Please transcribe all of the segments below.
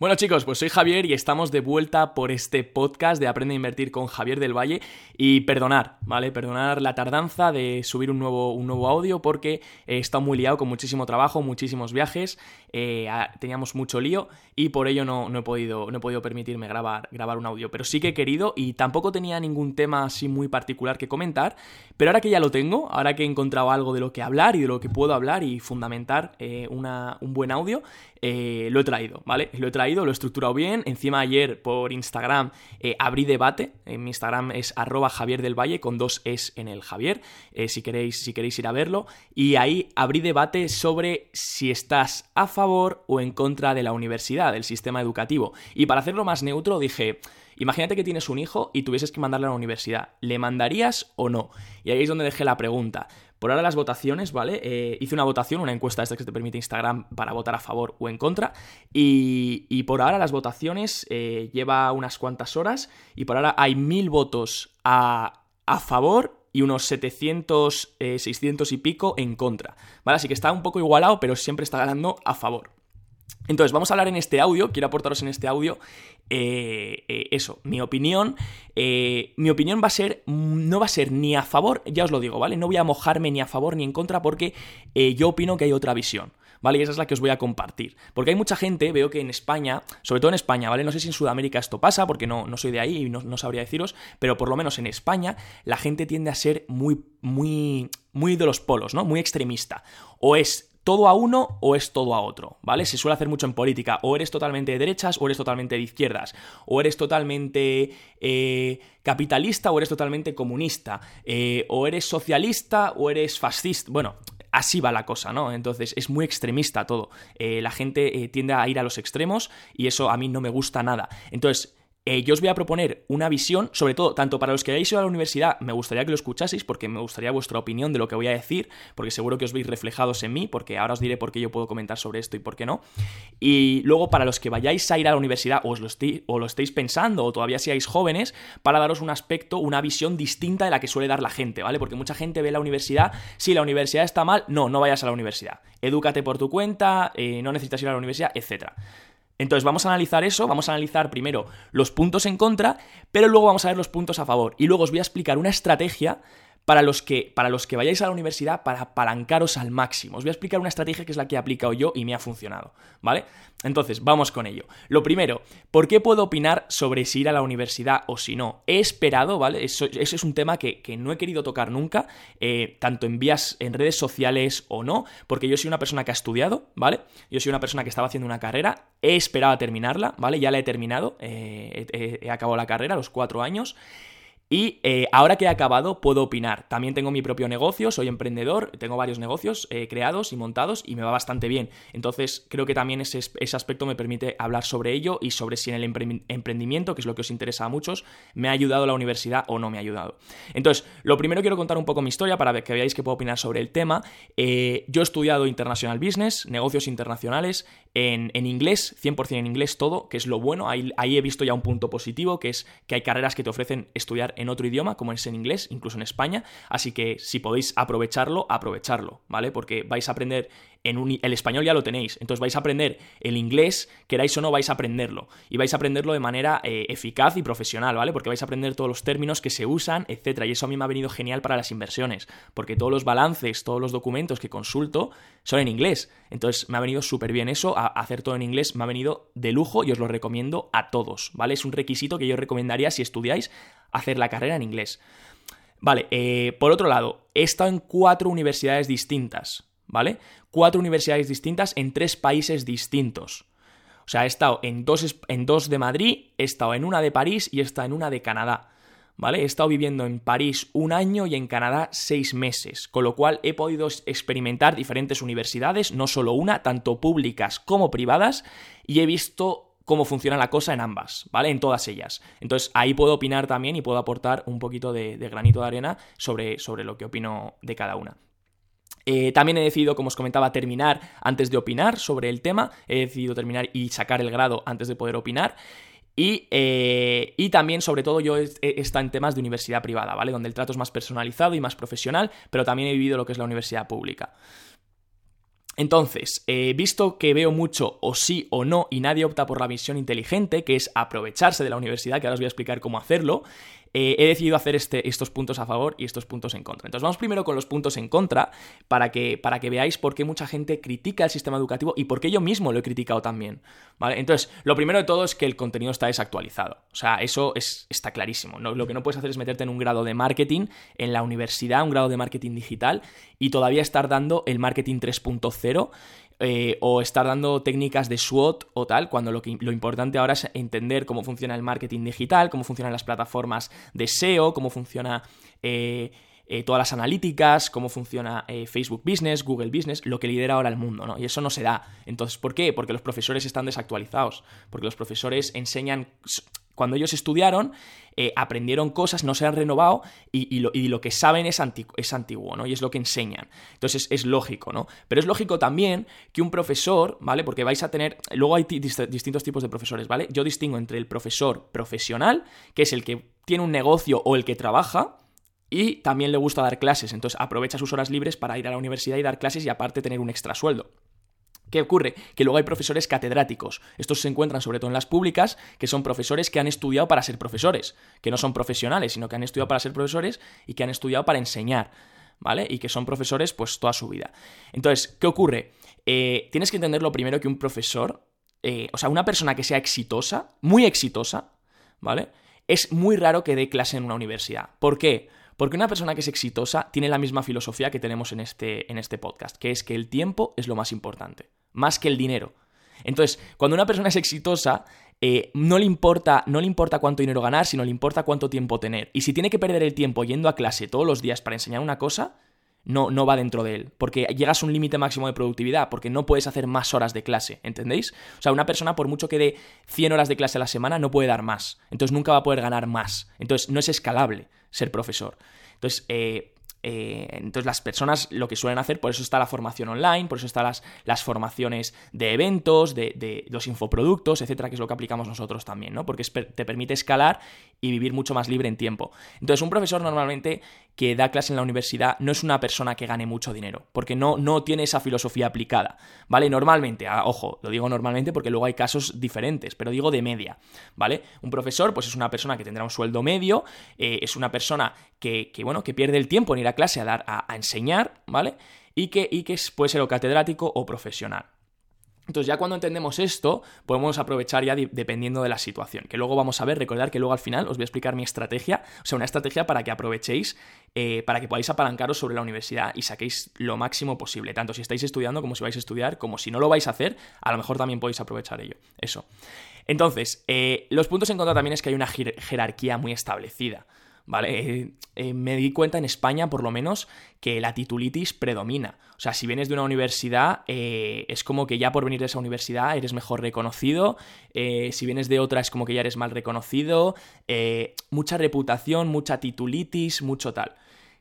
Bueno chicos, pues soy Javier y estamos de vuelta por este podcast de Aprende a Invertir con Javier del Valle y perdonar, ¿vale? Perdonar la tardanza de subir un nuevo, un nuevo audio porque he estado muy liado con muchísimo trabajo, muchísimos viajes, eh, teníamos mucho lío y por ello no, no, he podido, no he podido permitirme grabar, grabar un audio, pero sí que he querido y tampoco tenía ningún tema así muy particular que comentar, pero ahora que ya lo tengo, ahora que he encontrado algo de lo que hablar y de lo que puedo hablar y fundamentar eh, una, un buen audio, eh, lo he traído, ¿vale? Lo he traído, lo he estructurado bien. Encima ayer por Instagram abrí debate. En mi Instagram es arroba Javier del Valle con dos es en el Javier, si, queréis, si queréis ir a verlo. Y ahí abrí debate sobre si estás a favor o en contra de la universidad, del sistema educativo. Y para hacerlo más neutro dije... Imagínate que tienes un hijo y tuvieses que mandarle a la universidad. ¿Le mandarías o no? Y ahí es donde dejé la pregunta. Por ahora las votaciones, ¿vale? Eh, hice una votación, una encuesta esta que te permite Instagram para votar a favor o en contra. Y, por ahora las votaciones eh, lleva unas cuantas horas y por ahora hay mil votos a, a favor y unos 700, 600 eh, y pico en contra. ¿Vale? Así que está un poco igualado, pero siempre está ganando a favor. Entonces, vamos a hablar en este audio, quiero aportaros en este audio eh, eh, eso, mi opinión. Mi opinión va a ser, no va a ser ni a favor, ya os lo digo, ¿vale? No voy a mojarme ni a favor ni en contra porque yo opino que hay otra visión. ¿Vale? Y esa es la que os voy a compartir. Porque hay mucha gente, veo que en España, sobre todo en España, ¿vale? No sé si en Sudamérica esto pasa, porque no, no soy de ahí y no, no, sabría deciros, pero por lo menos en España la gente tiende a ser muy, muy, muy de los polos, ¿no? Muy extremista. O es todo a uno o es todo a otro, ¿vale? Se suele hacer mucho en política, o eres totalmente de derechas o eres totalmente de izquierdas, o eres totalmente eh, capitalista o eres totalmente comunista, eh, o eres socialista o eres fascista, bueno, así va la cosa, ¿no? Entonces es muy extremista todo, eh, la gente tiende a ir a los extremos y eso a mí no me gusta nada. Entonces, eh, yo os voy a proponer una visión, sobre todo, tanto para los que hayáis ido a la universidad, me gustaría que lo escuchaseis, porque me gustaría vuestra opinión de lo que voy a decir, porque seguro que os veis reflejados en mí, porque ahora os diré por qué yo puedo comentar sobre esto y por qué no. Y luego, para los que vayáis a ir a la universidad, o, os lo, o lo estéis pensando, o todavía seáis jóvenes, para daros un aspecto, una visión distinta de la que suele dar la gente, ¿vale? Porque mucha gente ve la universidad, si la universidad está mal, no, no vayas a la universidad. Edúcate por tu cuenta, eh, no necesitas ir a la universidad, etcétera. Entonces vamos a analizar eso, vamos a analizar primero los puntos en contra, pero luego vamos a ver los puntos a favor. Y luego os voy a explicar una estrategia para los que, para los que vayáis a la universidad para apalancaros al máximo. Os voy a explicar una estrategia que es la que he aplicado yo y me ha funcionado, ¿vale? Entonces, vamos con ello. Lo primero, ¿por qué puedo opinar sobre si ir a la universidad o si no? He esperado, ¿vale? Eso, es un tema que, no he querido tocar nunca, eh, tanto en vías, en redes sociales o no, porque yo soy una persona que ha estudiado, ¿vale? Yo soy una persona que estaba haciendo una carrera, he esperado a terminarla, ¿vale? Ya la he terminado, eh, he, he acabado la carrera los cuatro años. Y eh, ahora que he acabado, puedo opinar. También tengo mi propio negocio, soy emprendedor, tengo varios negocios eh, creados y montados y me va bastante bien. Entonces, creo que también ese, ese, aspecto me permite hablar sobre ello y sobre si en el emprendimiento, que es lo que os interesa a muchos, me ha ayudado la universidad o no me ha ayudado. Entonces, lo primero quiero contar un poco mi historia para que veáis que puedo opinar sobre el tema. Eh, yo he estudiado International Business, negocios internacionales, en, en, inglés, 100% en inglés todo, que es lo bueno. Ahí, ahí he visto ya un punto positivo, que es que hay carreras que te ofrecen estudiar en otro idioma, como es en inglés, incluso en España. Así que si podéis aprovecharlo, aprovecharlo, ¿vale? Porque vais a aprender en un, el español ya lo tenéis, entonces vais a aprender el inglés, queráis o no, vais a aprenderlo. Y vais a aprenderlo de manera eh, eficaz y profesional, ¿vale? Porque vais a aprender todos los términos que se usan, etcétera. Y eso a mí me ha venido genial para las inversiones, porque todos los balances, todos los documentos que consulto son en inglés. Entonces me ha venido súper bien eso, a hacer todo en inglés me ha venido de lujo y os lo recomiendo a todos, ¿vale? Es un requisito que yo recomendaría si estudiáis hacer la carrera en inglés. Vale, eh, por otro lado, he estado en cuatro universidades distintas, ¿vale? Cuatro universidades distintas en tres países distintos. O sea, he estado en dos, en dos de Madrid, he estado en una de París y he estado en una de Canadá. ¿Vale? He estado viviendo en París un año y en Canadá seis meses, con lo cual he podido experimentar diferentes universidades, no solo una, tanto públicas como privadas, y he visto cómo funciona la cosa en ambas, ¿vale? En todas ellas. Entonces ahí puedo opinar también y puedo aportar un poquito de, granito de arena sobre, sobre, lo que opino de cada una. Eh, también he decidido, como os comentaba, terminar antes de opinar sobre el tema. He decidido terminar y sacar el grado antes de poder opinar. Y, eh, y, también, sobre todo, yo he, estado en temas de universidad privada, ¿vale? Donde el trato es más personalizado y más profesional, pero también he vivido lo que es la universidad pública. entonces, eh, visto que veo mucho o sí o no y nadie opta por la visión inteligente, que es aprovecharse de la universidad, que ahora os voy a explicar cómo hacerlo, eh, he decidido hacer este, estos puntos a favor y estos puntos en contra. Entonces vamos primero con los puntos en contra para que, para que veáis por qué mucha gente critica el sistema educativo y por qué yo mismo lo he criticado también. ¿vale? Entonces, lo primero de todo es que el contenido está desactualizado. O sea, eso es, está clarísimo. Lo que no puedes hacer es meterte en un grado de marketing en la universidad, un grado de marketing digital y todavía estar dando el marketing 3.0 eh, o estar dando técnicas de SWOT o tal, cuando lo, que, lo importante ahora es entender cómo funciona el marketing digital, cómo funcionan las plataformas de SEO, cómo funciona... Eh, eh, todas las analíticas, cómo funciona Facebook Business, Google Business, lo que lidera ahora el mundo, ¿no? Y eso no se da. Entonces, ¿por qué? Porque los profesores están desactualizados, porque los profesores enseñan cuando ellos estudiaron, eh, aprendieron cosas, no se han renovado y, lo, que saben es, es, antiguo, ¿no? Y es lo que enseñan. Entonces es, lógico, ¿no? Pero es lógico también que un profesor, ¿vale? Porque vais a tener, luego hay distintos tipos de profesores, ¿vale? Yo distingo entre el profesor profesional, que es el que tiene un negocio o el que trabaja, y también le gusta dar clases, entonces aprovecha sus horas libres para ir a la universidad y dar clases y aparte tener un extra sueldo. ¿Qué ocurre? Que luego hay profesores catedráticos. Estos se encuentran sobre todo en las públicas, que son profesores que han estudiado para ser profesores, que no son profesionales, sino que han estudiado para ser profesores y que han estudiado para enseñar, ¿vale? Y que son profesores pues toda su vida. Entonces, ¿qué ocurre? Eh, tienes que entender lo primero que un profesor, eh, o sea, una persona que sea exitosa, muy exitosa, ¿vale? Es muy raro que dé clase en una universidad. ¿Por qué? Porque una persona que es exitosa tiene la misma filosofía que tenemos en este, en este podcast, que es que el tiempo es lo más importante más que el dinero. Entonces, cuando una persona es exitosa, eh, no, le importa, no le importa cuánto dinero ganar, sino le importa cuánto tiempo tener. Y si tiene que perder el tiempo yendo a clase todos los días para enseñar una cosa, no, no va dentro de él, porque llegas a un límite máximo de productividad, porque no puedes hacer más horas de clase, ¿entendéis? O sea, una persona por mucho que dé 100 horas de clase a la semana no puede dar más, entonces nunca va a poder ganar más, entonces no es escalable ser profesor. Entonces, eh, eh, entonces las personas lo que suelen hacer, por eso está la formación online, por eso están las, las formaciones de eventos, de, los infoproductos, etcétera, que es lo que aplicamos nosotros también, ¿no? Porque te permite escalar y vivir mucho más libre en tiempo. Entonces un profesor normalmente que da clase en la universidad no es una persona que gane mucho dinero, porque no, no tiene esa filosofía aplicada, ¿vale? Normalmente, ah, ojo, lo digo normalmente porque luego hay casos diferentes, pero digo de media, ¿vale? Un profesor, pues es una persona que tendrá un sueldo medio, eh, es una persona que, bueno, que pierde el tiempo en ir a clase a dar, a, enseñar, ¿vale? Y que, y que puede ser o catedrático o profesional. Entonces ya cuando entendemos esto, podemos aprovechar ya dependiendo de la situación, que luego vamos a ver, recordar que luego al final os voy a explicar mi estrategia, o sea, una estrategia para que aprovechéis, eh, para que podáis apalancaros sobre la universidad y saquéis lo máximo posible, tanto si estáis estudiando como si vais a estudiar, como si no lo vais a hacer, a lo mejor también podéis aprovechar ello, eso. Entonces, eh, los puntos en contra también es que hay una jerarquía muy establecida. ¿Vale? Eh, eh, me di cuenta en España, por lo menos, que la titulitis predomina. O sea, si vienes de una universidad, eh, es como que ya por venir de esa universidad eres mejor reconocido. si vienes de otra, es como que ya eres mal reconocido. mucha reputación, mucha titulitis, mucho tal.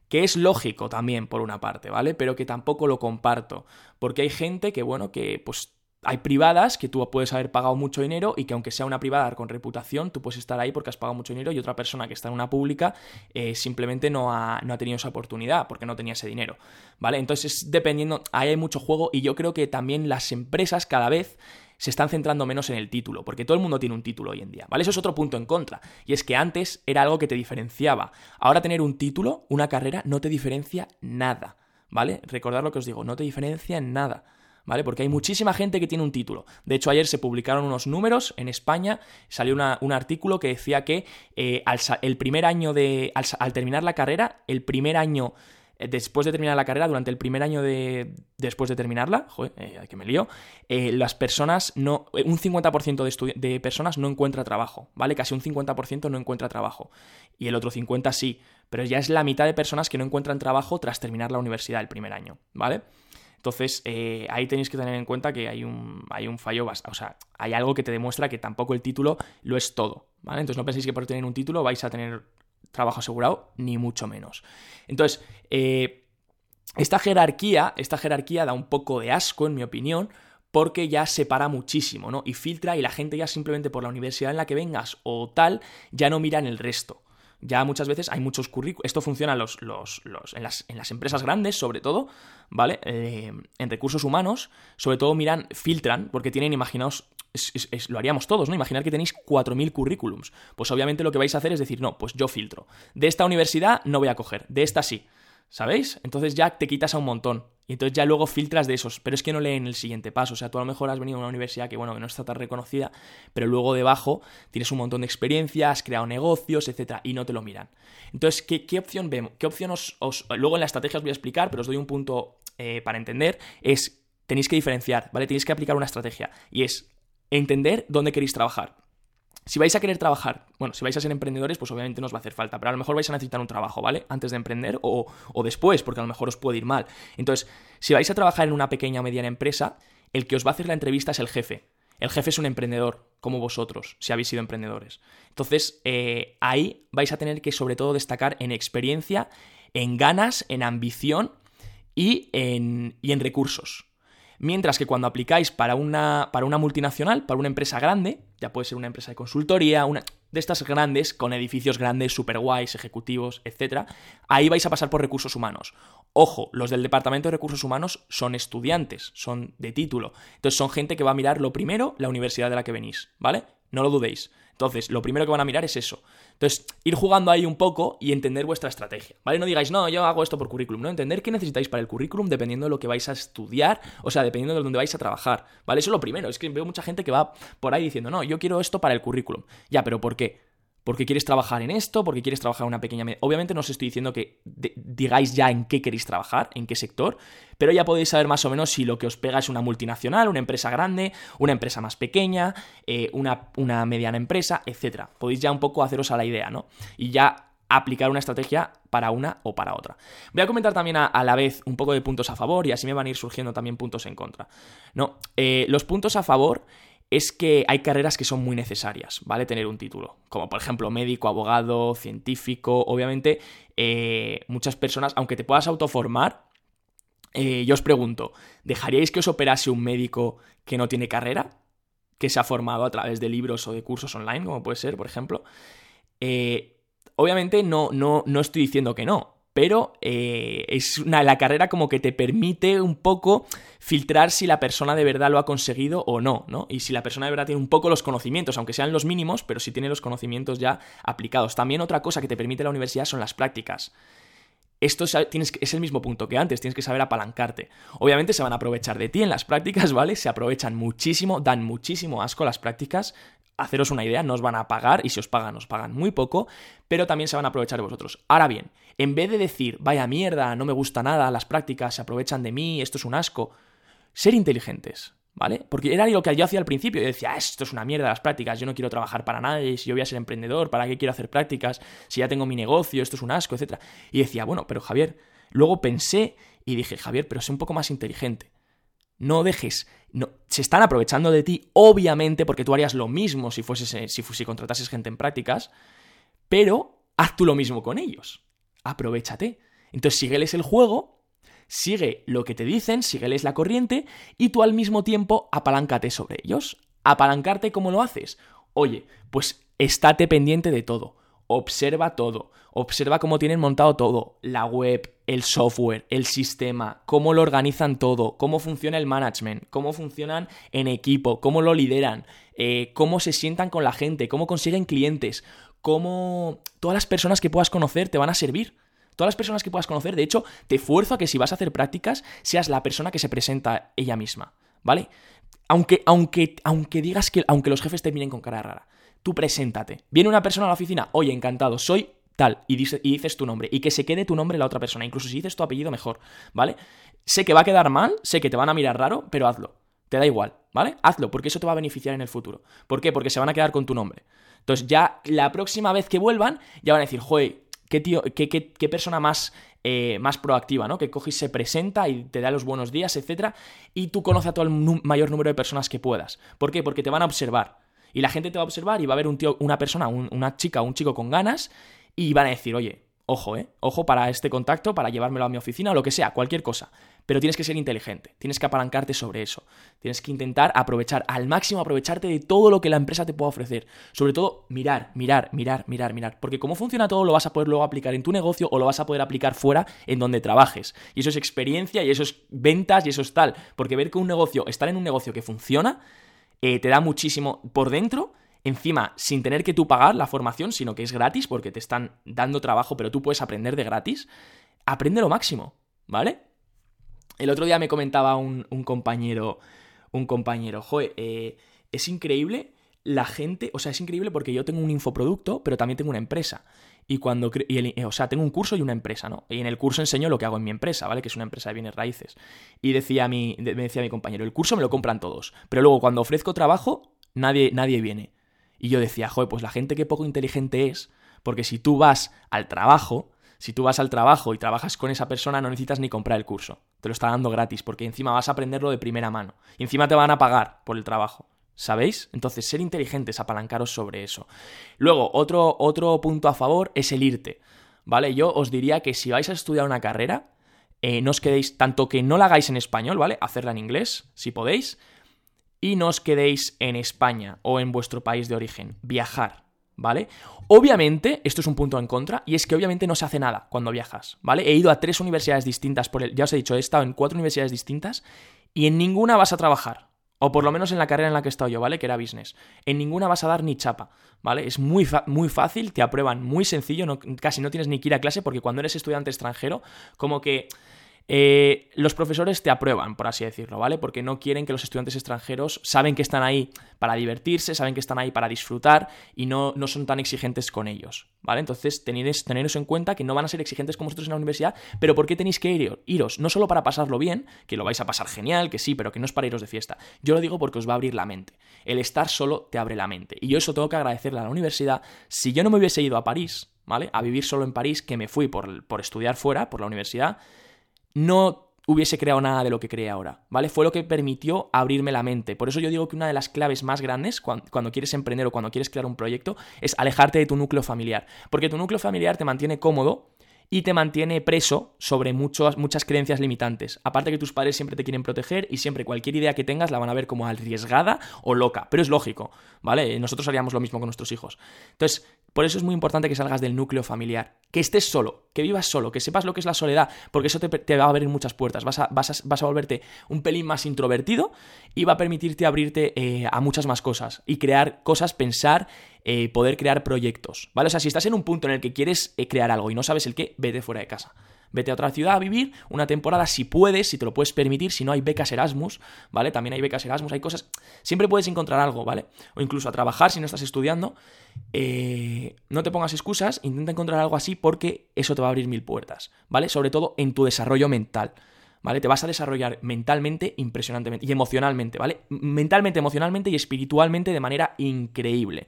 Que es lógico también, por una parte, ¿vale? Pero que tampoco lo comparto. Porque hay gente que, bueno, que pues hay privadas que tú puedes haber pagado mucho dinero y que aunque sea una privada con reputación, tú puedes estar ahí porque has pagado mucho dinero y otra persona que está en una pública eh, simplemente no ha, no ha, tenido esa oportunidad porque no tenía ese dinero. ¿Vale? Entonces, dependiendo, ahí hay mucho juego y yo creo que también las empresas cada vez se están centrando menos en el título, porque todo el mundo tiene un título hoy en día, ¿vale? Eso es otro punto en contra, y es que antes era algo que te diferenciaba. Ahora tener un título, una carrera, no te diferencia nada, ¿vale? Recordad lo que os digo, no te diferencia en nada. ¿Vale? Porque hay muchísima gente que tiene un título. De hecho, ayer se publicaron unos números en España, salió un artículo que decía que eh, al, el primer año de. Al, terminar la carrera, el primer año. Eh, después de terminar la carrera, durante el primer año de. Después de terminarla, joder, eh, que me lío, las personas no. Un 50% de, de personas no encuentra trabajo, ¿vale? Casi un 50% no encuentra trabajo. Y el otro 50% sí. Pero ya es la mitad de personas que no encuentran trabajo tras terminar la universidad el primer año, ¿vale? Entonces, eh, ahí tenéis que tener en cuenta que hay un, hay un fallo, o sea, hay algo que te demuestra que tampoco el título lo es todo, ¿vale? Entonces no penséis que por tener un título vais a tener trabajo asegurado, ni mucho menos. Entonces, eh, esta jerarquía, esta jerarquía da un poco de asco, en mi opinión, porque ya separa muchísimo, ¿no? Y filtra y la gente ya simplemente por la universidad en la que vengas o tal, ya no mira en el resto. Ya muchas veces hay muchos currículos. Esto funciona los, los, en, las, en, las, empresas grandes, sobre todo, ¿vale? Eh, en recursos humanos, sobre todo miran, filtran, porque tienen, imaginaos, lo haríamos todos, ¿no? Imaginar que tenéis 4.000 currículums. Pues obviamente lo que vais a hacer es decir, no, pues yo filtro. De esta universidad no voy a coger, de esta sí. ¿Sabéis? Entonces ya te quitas a un montón. Y entonces ya luego filtras de esos. Pero es que no leen el siguiente paso. O sea, tú a lo mejor has venido a una universidad que, bueno, que no está tan reconocida, pero luego debajo tienes un montón de experiencias, has creado negocios, etcétera, y no te lo miran. Entonces, ¿qué, opción vemos? ¿Qué opción os, Luego en la estrategia os voy a explicar, pero os doy un punto eh, para entender. Es. Tenéis que diferenciar, ¿vale? Tenéis que aplicar una estrategia. Y es entender dónde queréis trabajar. Si vais a querer trabajar, bueno, si vais a ser emprendedores, pues obviamente no os va a hacer falta, pero a lo mejor vais a necesitar un trabajo, ¿vale? Antes de emprender o, después, porque a lo mejor os puede ir mal. Entonces, si vais a trabajar en una pequeña o mediana empresa, el que os va a hacer la entrevista es el jefe. El jefe es un emprendedor, como vosotros, si habéis sido emprendedores. Entonces, eh, ahí vais a tener que sobre todo destacar en experiencia, en ganas, en ambición y en, y en recursos. Mientras que cuando aplicáis para una, para una multinacional, para una empresa grande, ya puede ser una empresa de consultoría, una de estas grandes, con edificios grandes, super guays, ejecutivos, etc., ahí vais a pasar por recursos humanos. Ojo, los del Departamento de Recursos Humanos son estudiantes, son de título. Entonces son gente que va a mirar lo primero la universidad de la que venís, ¿vale? No lo dudéis. Entonces, lo primero que van a mirar es eso. Entonces, ir jugando ahí un poco y entender vuestra estrategia, ¿vale? No digáis, no, yo hago esto por currículum, ¿no? Entender qué necesitáis para el currículum dependiendo de lo que vais a estudiar, o sea, dependiendo de dónde vais a trabajar, ¿vale? Eso es lo primero. Es que veo mucha gente que va por ahí diciendo, no, yo quiero esto para el currículum. Ya, pero ¿por qué? Porque quieres trabajar en esto, porque quieres trabajar en una pequeña... Obviamente no os estoy diciendo que digáis ya en qué queréis trabajar, en qué sector, pero ya podéis saber más o menos si lo que os pega es una multinacional, una empresa grande, una empresa más pequeña, eh, una, una mediana empresa, etc. Podéis ya un poco haceros a la idea, ¿no? Y ya aplicar una estrategia para una o para otra. Voy a comentar también a, la vez un poco de puntos a favor y así me van a ir surgiendo también puntos en contra. No, eh, los puntos a favor es que hay carreras que son muy necesarias, ¿vale? Tener un título, como por ejemplo médico, abogado, científico, obviamente eh, muchas personas, aunque te puedas autoformar, eh, yo os pregunto, ¿dejaríais que os operase un médico que no tiene carrera? Que se ha formado a través de libros o de cursos online, como puede ser, por ejemplo. Eh, obviamente no, no, no estoy diciendo que no, pero eh, es una, la carrera como que te permite un poco filtrar si la persona de verdad lo ha conseguido o no, ¿no? Y si la persona de verdad tiene un poco los conocimientos, aunque sean los mínimos, pero si tiene los conocimientos ya aplicados. También otra cosa que te permite la universidad son las prácticas. Esto es, es el mismo punto que antes, tienes que saber apalancarte. Obviamente se van a aprovechar de ti en las prácticas, ¿vale? Se aprovechan muchísimo, dan muchísimo asco las prácticas, haceros una idea, no os van a pagar y si os pagan, os pagan muy poco, pero también se van a aprovechar de vosotros. Ahora bien, en vez de decir, vaya mierda, no me gusta nada, las prácticas se aprovechan de mí, esto es un asco, ser inteligentes, ¿vale? Porque era lo que yo hacía al principio, yo decía, esto es una mierda las prácticas, yo no quiero trabajar para nadie, si yo voy a ser emprendedor, ¿para qué quiero hacer prácticas? Si ya tengo mi negocio, esto es un asco, etc. Y decía, bueno, pero Javier, luego pensé y dije, Javier, pero sé un poco más inteligente. No dejes. No, se están aprovechando de ti, obviamente, porque tú harías lo mismo si, fueses, eh, si contratases gente en prácticas, pero haz tú lo mismo con ellos. Aprovechate. Entonces sígueles el juego, sigue lo que te dicen, sígueles la corriente y tú al mismo tiempo apaláncate sobre ellos. Apalancarte, ¿cómo lo haces? Oye, pues estate pendiente de todo observa todo, observa cómo tienen montado todo, la web, el software, el sistema, cómo lo organizan todo, cómo funciona el management, cómo funcionan en equipo, cómo lo lideran, eh, cómo se sientan con la gente, cómo consiguen clientes, cómo todas las personas que puedas conocer te van a servir. Todas las personas que puedas conocer, de hecho, te esfuerzo a que si vas a hacer prácticas, seas la persona que se presenta ella misma, ¿vale? Aunque, aunque, aunque digas que, aunque los jefes te miren con cara rara tú preséntate. Viene una persona a la oficina, oye, encantado, soy tal, y, dices tu nombre, y que se quede tu nombre la otra persona, incluso si dices tu apellido mejor, ¿vale? Sé que va a quedar mal, sé que te van a mirar raro, pero hazlo. Te da igual, ¿vale? Hazlo, porque eso te va a beneficiar en el futuro. ¿Por qué? Porque se van a quedar con tu nombre. Entonces ya la próxima vez que vuelvan, ya van a decir, joder, qué tío, qué, qué, persona más, eh, más proactiva, ¿no? Que coge y se presenta y te da los buenos días, etc. Y tú conoces a todo el mayor número de personas que puedas. ¿Por qué? Porque te van a observar. Y la gente te va a observar y va a ver un tío, una persona, una chica un chico con ganas y van a decir, oye, Ojo, ¿eh? Ojo para este contacto, para llevármelo a mi oficina o lo que sea, cualquier cosa. Pero tienes que ser inteligente, tienes que apalancarte sobre eso. Tienes que intentar aprovechar al máximo, aprovecharte de todo lo que la empresa te pueda ofrecer. Sobre todo, mirar, mirar, mirar, mirar, mirar. Porque cómo funciona todo lo vas a poder luego aplicar en tu negocio o lo vas a poder aplicar fuera en donde trabajes. Y eso es experiencia y eso es ventas y eso es tal. Porque ver que un negocio, estar en un negocio que funciona, eh, te da muchísimo por dentro encima sin tener que tú pagar la formación, sino que es gratis porque te están dando trabajo, pero tú puedes aprender de gratis, aprende lo máximo, ¿vale? El otro día me comentaba un, compañero, un compañero, joder, eh, es increíble la gente, o sea, es increíble porque yo tengo un infoproducto, pero también tengo una empresa. Y cuando, y o sea, tengo un curso y una empresa, ¿no? Y en el curso enseño lo que hago en mi empresa, ¿vale? Que es una empresa de bienes raíces. Y decía mi, me decía mi compañero, el curso me lo compran todos, pero luego cuando ofrezco trabajo, nadie, nadie viene. Y yo decía, joder, pues la gente que poco inteligente es, porque si tú vas al trabajo, si tú vas al trabajo y trabajas con esa persona, no necesitas ni comprar el curso. Te lo está dando gratis, porque encima vas a aprenderlo de primera mano. Y encima te van a pagar por el trabajo. ¿Sabéis? Entonces, ser inteligentes, apalancaros sobre eso. Luego, otro, otro punto a favor es el irte. ¿Vale? Yo os diría que si vais a estudiar una carrera, eh, no os quedéis, tanto que no la hagáis en español, ¿vale? Hacerla en inglés, si podéis, y no os quedéis en España o en vuestro país de origen. Viajar, ¿vale? Obviamente, esto es un punto en contra, y es que obviamente no se hace nada cuando viajas, ¿vale? He ido a tres universidades distintas por el. Ya os he dicho, he estado en cuatro universidades distintas y en ninguna vas a trabajar. O por lo menos en la carrera en la que he estado yo, ¿vale? Que era business. En ninguna vas a dar ni chapa, ¿vale? Es muy, muy fácil, te aprueban muy sencillo, casi no tienes ni que ir a clase porque cuando eres estudiante extranjero, como que eh, los profesores te aprueban, por así decirlo, ¿vale? Porque no quieren que los estudiantes extranjeros saben que están ahí para divertirse, saben que están ahí para disfrutar y no, no son tan exigentes con ellos, ¿vale? Entonces, tenéis, teneros en cuenta que no van a ser exigentes con vosotros en la universidad, pero ¿por qué tenéis que ir, iros? No solo para pasarlo bien, que lo vais a pasar genial, que sí, pero que no es para iros de fiesta. Yo lo digo porque os va a abrir la mente. El estar solo te abre la mente. Y yo eso tengo que agradecerle a la universidad. Si yo no me hubiese ido a París, ¿vale? A vivir solo en París, que me fui por, por estudiar fuera, por la universidad, no hubiese creado nada de lo que cree ahora, ¿vale? Fue lo que permitió abrirme la mente. Por eso yo digo que una de las claves más grandes cuando, quieres emprender o cuando quieres crear un proyecto es alejarte de tu núcleo familiar. Porque tu núcleo familiar te mantiene cómodo y te mantiene preso sobre muchas creencias limitantes. Aparte que tus padres siempre te quieren proteger y siempre cualquier idea que tengas la van a ver como arriesgada o loca. Pero es lógico, ¿vale? Nosotros haríamos lo mismo con nuestros hijos. Entonces, por eso es muy importante que salgas del núcleo familiar, que estés solo, que vivas solo, que sepas lo que es la soledad, porque eso te, va a abrir muchas puertas. Vas a, vas, vas a, volverte un pelín más introvertido y va a permitirte abrirte eh, a muchas más cosas y crear cosas, pensar eh, poder crear proyectos, ¿vale? O sea, si estás en un punto en el que quieres eh, crear algo y no sabes el qué, vete fuera de casa. Vete a otra ciudad a vivir una temporada si puedes, si te lo puedes permitir, si no hay becas Erasmus, ¿vale? También hay becas Erasmus, hay cosas... Siempre puedes encontrar algo, ¿vale? O incluso a trabajar si no estás estudiando. Eh, no te pongas excusas, intenta encontrar algo así porque eso te va a abrir mil puertas, ¿vale? Sobre todo en tu desarrollo mental. ¿vale? Te vas a desarrollar mentalmente impresionantemente y emocionalmente, ¿vale? Mentalmente, emocionalmente y espiritualmente de manera increíble.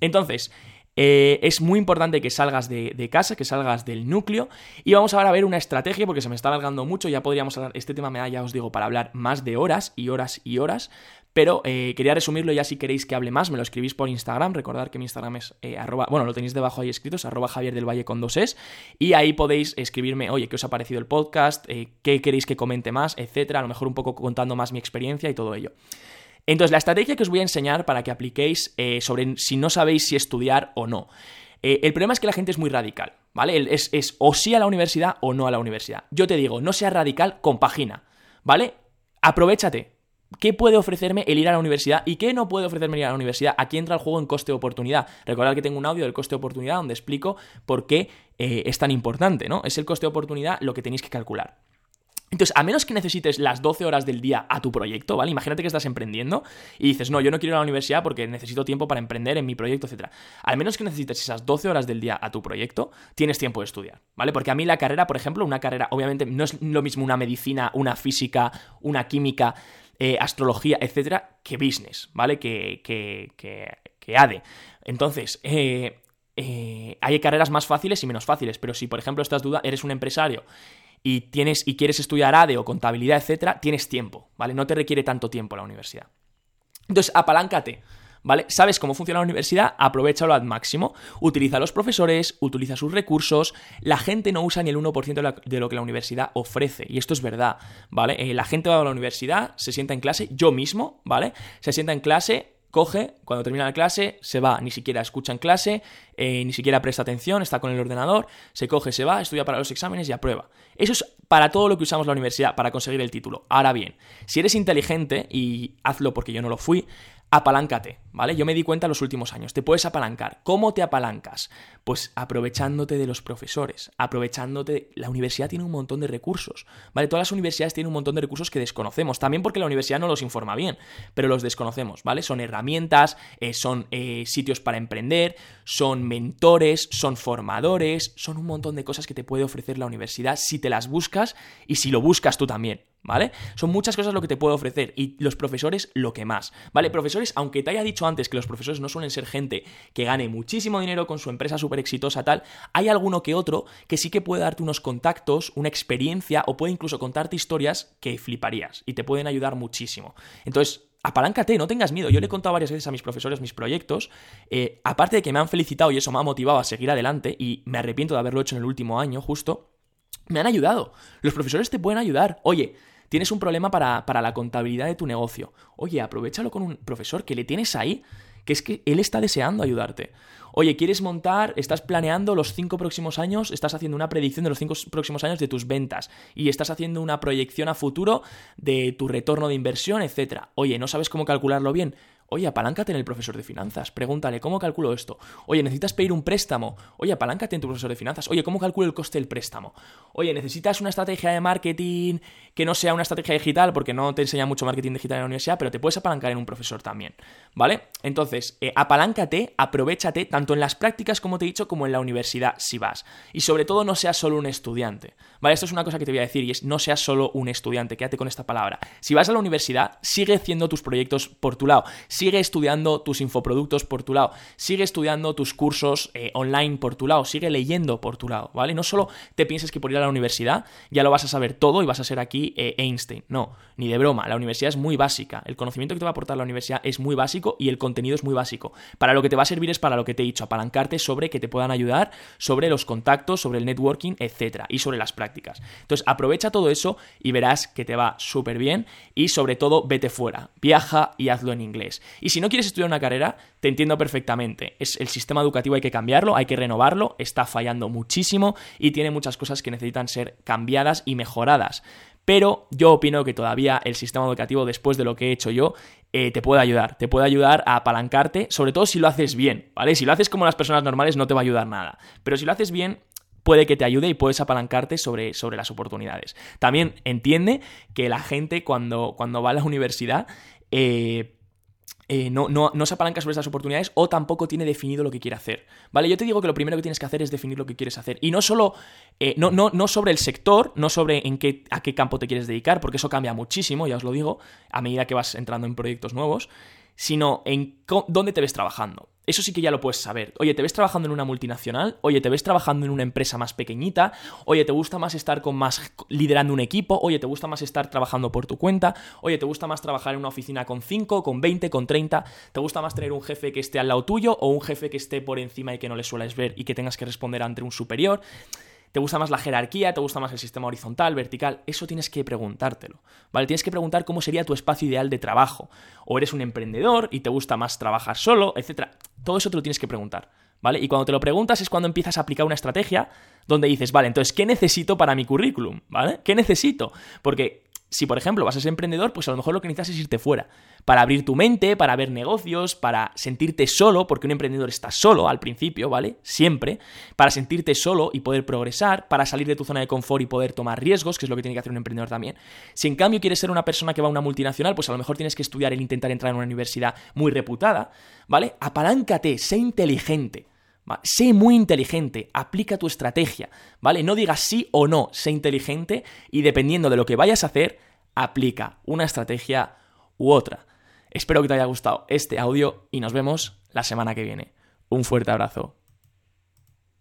Entonces, eh, es muy importante que salgas de, casa, que salgas del núcleo. Y vamos ahora a ver una estrategia, porque se me está alargando mucho. Ya podríamos hablar, este tema me da, ya os digo, para hablar más de horas y horas y horas. Pero eh, quería resumirlo ya si queréis que hable más, me lo escribís por Instagram. Recordad que mi Instagram es eh, arroba, bueno, lo tenéis debajo ahí escrito, es arroba Javier del Valle con dos es. Y ahí podéis escribirme, oye, ¿qué os ha parecido el podcast? ¿Qué queréis que comente más? Etcétera. A lo mejor un poco contando más mi experiencia y todo ello. Entonces, la estrategia que os voy a enseñar para que apliquéis eh, sobre si no sabéis si estudiar o no. Eh, el problema es que la gente es muy radical, ¿vale? Es, es o sí a la universidad o no a la universidad. Yo te digo, no seas radical, compagina, ¿vale? Aprovechate. ¿Qué puede ofrecerme el ir a la universidad y qué no puede ofrecerme el ir a la universidad? Aquí entra el juego en coste-oportunidad. Recordad que tengo un audio del coste-oportunidad donde explico por qué eh, es tan importante, ¿no? Es el coste-oportunidad lo que tenéis que calcular. Entonces, a menos que necesites las 12 horas del día a tu proyecto, ¿vale? Imagínate que estás emprendiendo y dices, no, yo no quiero ir a la universidad porque necesito tiempo para emprender en mi proyecto, etc. Al menos que necesites esas 12 horas del día a tu proyecto, tienes tiempo de estudiar, ¿vale? Porque a mí la carrera, por ejemplo, una carrera, obviamente, no es lo mismo una medicina, una física, una química, eh, astrología, etcétera, que business, ¿vale? Que, que, que, ADE. Entonces, eh, eh, hay carreras más fáciles y menos fáciles, pero si, por ejemplo, estás duda, eres un empresario y, tienes, y quieres estudiar ADE o contabilidad, etcétera, tienes tiempo, ¿vale? No te requiere tanto tiempo la universidad. Entonces, apaláncate, ¿vale? Sabes cómo funciona la universidad, aprovechalo al máximo. Utiliza a los profesores, utiliza sus recursos. La gente no usa ni el 1% de, lo que la universidad ofrece, y esto es verdad, ¿vale? Eh, la gente va a la universidad, se sienta en clase, yo mismo, ¿vale? Se sienta en clase, coge, cuando termina la clase, se va, ni siquiera escucha en clase, eh, ni siquiera presta atención, está con el ordenador, se coge, se va, estudia para los exámenes y aprueba. Eso es para todo lo que usamos la universidad, para conseguir el título. Ahora bien, si eres inteligente, y hazlo porque yo no lo fui, apaláncate, ¿vale? Yo me di cuenta en los últimos años, te puedes apalancar. ¿Cómo te apalancas? Pues aprovechándote de los profesores, aprovechándote... La universidad tiene un montón de recursos, ¿vale? Todas las universidades tienen un montón de recursos que desconocemos, también porque la universidad no los informa bien, pero los desconocemos, ¿vale? Son herramientas, eh, son eh, sitios para emprender, son mentores, son formadores, son un montón de cosas que te puede ofrecer la universidad si te las buscas y si lo buscas tú también. ¿Vale? Son muchas cosas lo que te puedo ofrecer y los profesores lo que más, ¿vale? Profesores, aunque te haya dicho antes que los profesores no suelen ser gente que gane muchísimo dinero con su empresa súper exitosa tal, hay alguno que otro que sí que puede darte unos contactos, una experiencia o puede incluso contarte historias que fliparías y te pueden ayudar muchísimo. Entonces, apaláncate, no tengas miedo. Yo le he contado varias veces a mis profesores mis proyectos, eh, aparte de que me han felicitado y eso me ha motivado a seguir adelante y me arrepiento de haberlo hecho en el último año justo, me han ayudado. Los profesores te pueden ayudar. Oye, Tienes un problema para, la contabilidad de tu negocio. Oye, aprovechalo con un profesor que le tienes ahí, que es que él está deseando ayudarte. Oye, ¿quieres montar? Estás planeando los cinco próximos años, estás haciendo una predicción de los cinco próximos años de tus ventas y estás haciendo una proyección a futuro de tu retorno de inversión, etc. Oye, ¿no sabes cómo calcularlo bien? Oye, apaláncate en el profesor de finanzas. Pregúntale, ¿cómo calculo esto? Oye, necesitas pedir un préstamo. Oye, apaláncate en tu profesor de finanzas. Oye, ¿cómo calculo el coste del préstamo? Oye, necesitas una estrategia de marketing que no sea una estrategia digital, porque no te enseña mucho marketing digital en la universidad, pero te puedes apalancar en un profesor también. ¿Vale? Entonces, eh, apaláncate, aprovechate, tanto en las prácticas, como te he dicho, como en la universidad, si vas. Y sobre todo, no seas solo un estudiante. ¿Vale? Esto es una cosa que te voy a decir y es no seas solo un estudiante, quédate con esta palabra. Si vas a la universidad, sigue haciendo tus proyectos por tu lado sigue estudiando tus infoproductos por tu lado, sigue estudiando tus cursos eh, online por tu lado, sigue leyendo por tu lado, ¿vale? No solo te pienses que por ir a la universidad ya lo vas a saber todo y vas a ser aquí eh, Einstein, no, ni de broma, la universidad es muy básica, el conocimiento que te va a aportar la universidad es muy básico y el contenido es muy básico. Para lo que te va a servir es para lo que te he dicho, apalancarte sobre que te puedan ayudar, sobre los contactos, sobre el networking, etcétera, y sobre las prácticas. Entonces, aprovecha todo eso y verás que te va súper bien y sobre todo vete fuera, viaja y hazlo en inglés. Y si no quieres estudiar una carrera, te entiendo perfectamente. Es el sistema educativo hay que cambiarlo, hay que renovarlo, está fallando muchísimo y tiene muchas cosas que necesitan ser cambiadas y mejoradas. Pero yo opino que todavía el sistema educativo, después de lo que he hecho yo, eh, te puede ayudar. Te puede ayudar a apalancarte, sobre todo si lo haces bien, ¿vale? Si lo haces como las personas normales, no te va a ayudar nada. Pero si lo haces bien, puede que te ayude y puedes apalancarte sobre, sobre las oportunidades. También entiende que la gente cuando, cuando va a la universidad eh, eh, no, no, no, se apalanca sobre esas oportunidades o tampoco tiene definido lo que quiere hacer. ¿Vale? Yo te digo que lo primero que tienes que hacer es definir lo que quieres hacer. Y no solo, eh, no, no, no, sobre el sector, no sobre en qué, a qué campo te quieres dedicar, porque eso cambia muchísimo, ya os lo digo, a medida que vas entrando en proyectos nuevos, sino en dónde te ves trabajando. Eso sí que ya lo puedes saber. Oye, ¿te ves trabajando en una multinacional? Oye, ¿te ves trabajando en una empresa más pequeñita? Oye, ¿te gusta más estar con más liderando un equipo? Oye, ¿te gusta más estar trabajando por tu cuenta? Oye, ¿te gusta más trabajar en una oficina con 5, con 20, con 30? ¿Te gusta más tener un jefe que esté al lado tuyo o un jefe que esté por encima y que no le sueles ver y que tengas que responder ante un superior? ¿Te gusta más la jerarquía? ¿Te gusta más el sistema horizontal, vertical? Eso tienes que preguntártelo, ¿vale? Tienes que preguntar cómo sería tu espacio ideal de trabajo. O eres un emprendedor y te gusta más trabajar solo, etcétera. Todo eso te lo tienes que preguntar, ¿vale? Y cuando te lo preguntas es cuando empiezas a aplicar una estrategia donde dices, vale, entonces, ¿qué necesito para mi currículum? ¿Vale? ¿Qué necesito? Porque si, por ejemplo, vas a ser emprendedor, pues a lo mejor lo que necesitas es irte fuera. Para abrir tu mente, para ver negocios, para sentirte solo, porque un emprendedor está solo al principio, ¿vale? Siempre. Para sentirte solo y poder progresar, para salir de tu zona de confort y poder tomar riesgos, que es lo que tiene que hacer un emprendedor también. Si en cambio quieres ser una persona que va a una multinacional, pues a lo mejor tienes que estudiar e intentar entrar en una universidad muy reputada, ¿vale? Apaláncate, sé inteligente. Sé muy inteligente, aplica tu estrategia, ¿vale? No digas sí o no, sé inteligente y dependiendo de lo que vayas a hacer, aplica una estrategia u otra. Espero que te haya gustado este audio y nos vemos la semana que viene. Un fuerte abrazo.